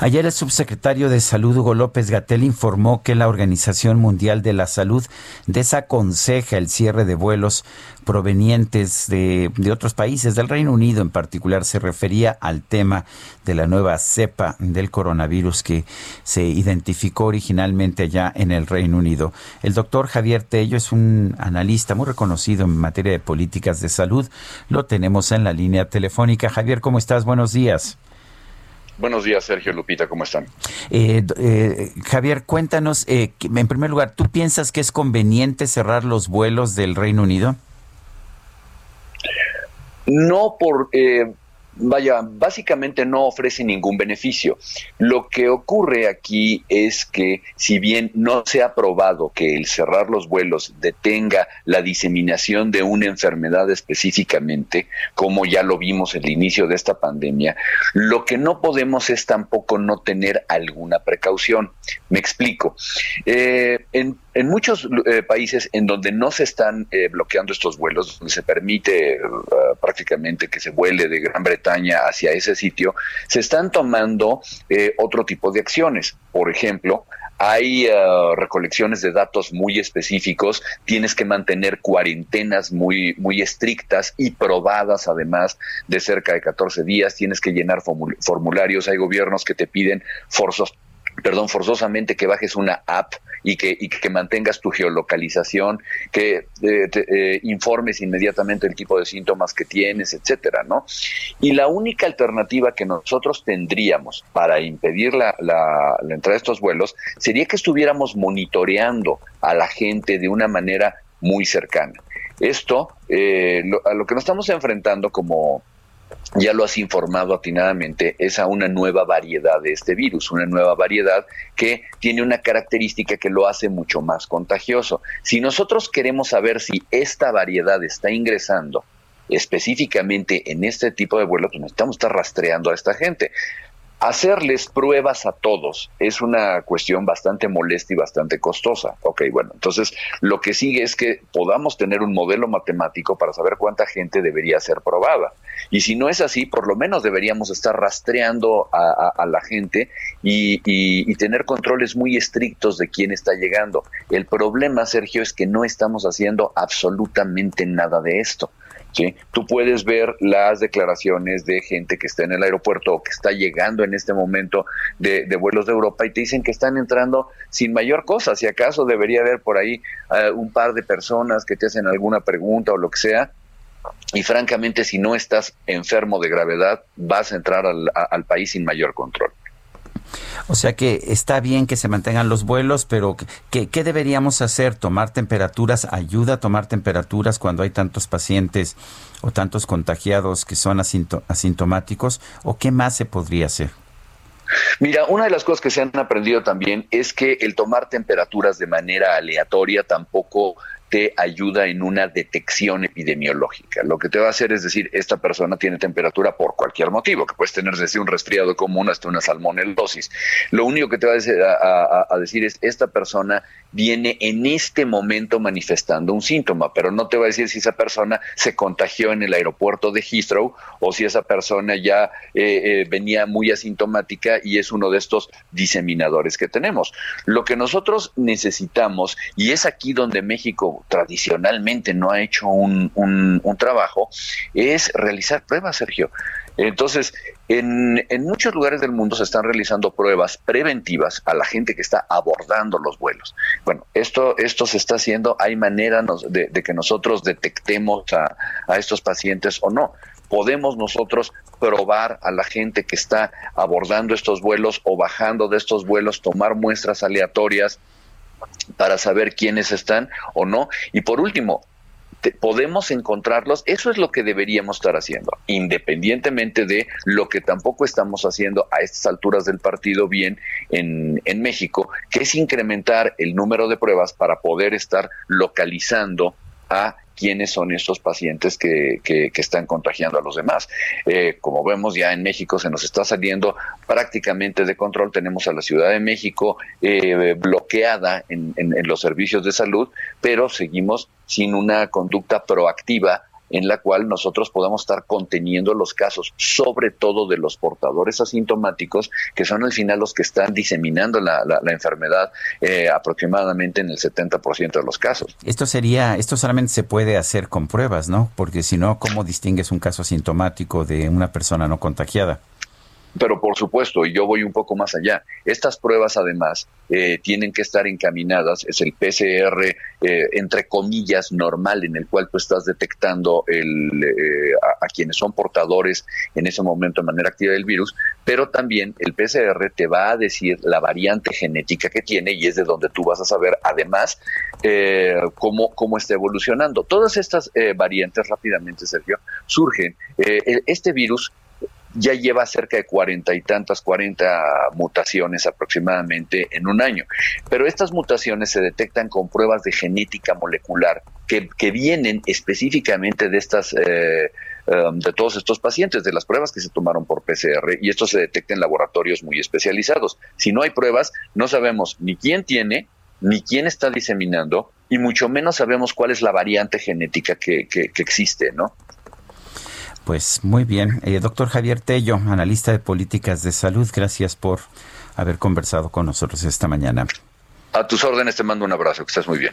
Ayer el subsecretario de Salud Hugo López Gatel informó que la Organización Mundial de la Salud desaconseja el cierre de vuelos provenientes de, otros países, del Reino Unido en particular. Se refería al tema de la nueva cepa del coronavirus que se identificó originalmente allá en el Reino Unido. El doctor Javier Tello es un analista muy reconocido en materia de políticas de salud. Lo tenemos en la línea telefónica. Javier, ¿cómo estás? Buenos días. Buenos días, Sergio Lupita, ¿cómo están? Eh, eh, Javier, cuéntanos, eh, en primer lugar, ¿tú piensas que es conveniente cerrar los vuelos del Reino Unido? No por vaya, básicamente no ofrece ningún beneficio. Lo que ocurre aquí es que si bien no se ha probado que el cerrar los vuelos detenga la diseminación de una enfermedad específicamente, como ya lo vimos en el inicio de esta pandemia, lo que no podemos es tampoco no tener alguna precaución. Me explico. Eh, en muchos eh, países en donde no se están eh, bloqueando estos vuelos, donde se permite uh, prácticamente que se vuele de Gran Bretaña hacia ese sitio, se están tomando eh, otro tipo de acciones. Por ejemplo, hay uh, recolecciones de datos muy específicos, tienes que mantener cuarentenas muy, muy estrictas y probadas además de cerca de 14 días, tienes que llenar formularios, hay gobiernos que te piden forzos perdón, forzosamente que bajes una app y que, mantengas tu geolocalización, que eh, te, eh, informes inmediatamente el tipo de síntomas que tienes, etcétera, ¿no? Y la única alternativa que nosotros tendríamos para impedir la, la, la entrada de estos vuelos sería que estuviéramos monitoreando a la gente de una manera muy cercana. Esto, eh, lo, a lo que nos estamos enfrentando como, ya lo has informado atinadamente, es a una nueva variedad de este virus, una nueva variedad que tiene una característica que lo hace mucho más contagioso. Si nosotros queremos saber si esta variedad está ingresando específicamente en este tipo de vuelos, pues necesitamos estar rastreando a esta gente. Hacerles pruebas a todos es una cuestión bastante molesta y bastante costosa. Ok, bueno, entonces lo que sigue es que podamos tener un modelo matemático para saber cuánta gente debería ser probada. Y si no es así, por lo menos deberíamos estar rastreando a, la gente y, y, tener controles muy estrictos de quién está llegando. El problema, Sergio, es que no estamos haciendo absolutamente nada de esto. ¿Sí? Tú puedes ver las declaraciones de gente que está en el aeropuerto o que está llegando en este momento de, vuelos de Europa y te dicen que están entrando sin mayor cosa. Si acaso debería haber por ahí uh, un par de personas que te hacen alguna pregunta o lo que sea, y francamente si no estás enfermo de gravedad vas a entrar al país sin mayor control. O sea que está bien que se mantengan los vuelos, pero ¿qué, ¿qué, deberíamos hacer? ¿Tomar temperaturas? ¿Ayuda a tomar temperaturas cuando hay tantos pacientes o tantos contagiados que son asintomáticos? ¿O qué más se podría hacer? Mira, una de las cosas que se han aprendido también es que el tomar temperaturas de manera aleatoria tampoco te ayuda en una detección epidemiológica. Lo que te va a hacer es decir, esta persona tiene temperatura por cualquier motivo, que puedes tener desde un resfriado común hasta una salmonelosis. Lo único que te va a decir, es, esta persona viene en este momento manifestando un síntoma, pero no te va a decir si esa persona se contagió en el aeropuerto de Heathrow o si esa persona ya eh, eh, venía muy asintomática y es uno de estos diseminadores que tenemos. Lo que nosotros necesitamos, y es aquí donde México tradicionalmente no ha hecho un, trabajo, es realizar pruebas, Sergio. Entonces, en, muchos lugares del mundo se están realizando pruebas preventivas a la gente que está abordando los vuelos. Bueno, esto, esto se está haciendo, hay manera de, que nosotros detectemos a, a estos pacientes o no podemos nosotros probar a la gente que está abordando estos vuelos o bajando de estos vuelos, tomar muestras aleatorias para saber quiénes están o no. Y por último, podemos encontrarlos, eso es lo que deberíamos estar haciendo, independientemente de lo que tampoco estamos haciendo a estas alturas del partido bien en, en México, que es incrementar el número de pruebas para poder estar localizando a quiénes son estos pacientes que, que, están contagiando a los demás. Eh, como vemos ya en México se nos está saliendo prácticamente de control. Tenemos a la Ciudad de México eh, bloqueada en, en los servicios de salud, pero seguimos sin una conducta proactiva en la cual nosotros podamos estar conteniendo los casos, sobre todo de los portadores asintomáticos, que son al final los que están diseminando la, enfermedad eh, aproximadamente en el 70% de los casos. Esto sería, esto solamente se puede hacer con pruebas, ¿no? Porque si no, ¿cómo distingues un caso asintomático de una persona no contagiada? Pero por supuesto, y yo voy un poco más allá, estas pruebas además eh, tienen que estar encaminadas, es el PCR eh, entre comillas normal en el cual tú estás detectando el, eh, a, quienes son portadores en ese momento de manera activa del virus, pero también el PCR te va a decir la variante genética que tiene y es de donde tú vas a saber además cómo, cómo está evolucionando. Todas estas variantes rápidamente, Sergio, surgen. este virus ya lleva cerca de cuarenta y tantas, cuarenta mutaciones aproximadamente en un año. Pero estas mutaciones se detectan con pruebas de genética molecular que, que vienen específicamente de estas... Eh, um, de todos estos pacientes, de las pruebas que se tomaron por PCR, y esto se detecta en laboratorios muy especializados. Si no hay pruebas, no sabemos ni quién tiene, ni quién está diseminando, y mucho menos sabemos cuál es la variante genética que, que, que existe, ¿no? Pues muy bien. Eh, doctor Javier Tello, analista de políticas de salud, gracias por haber conversado con nosotros esta mañana. A tus órdenes te mando un abrazo, que estés muy bien.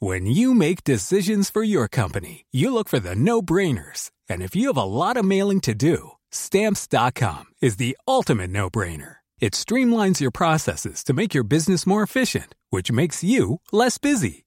When you make decisions for your company, you look for the no-brainers. And if you have a lot of mailing to do, stamps.com is the ultimate no-brainer. It streamlines your processes to make your business more efficient, which makes you less busy.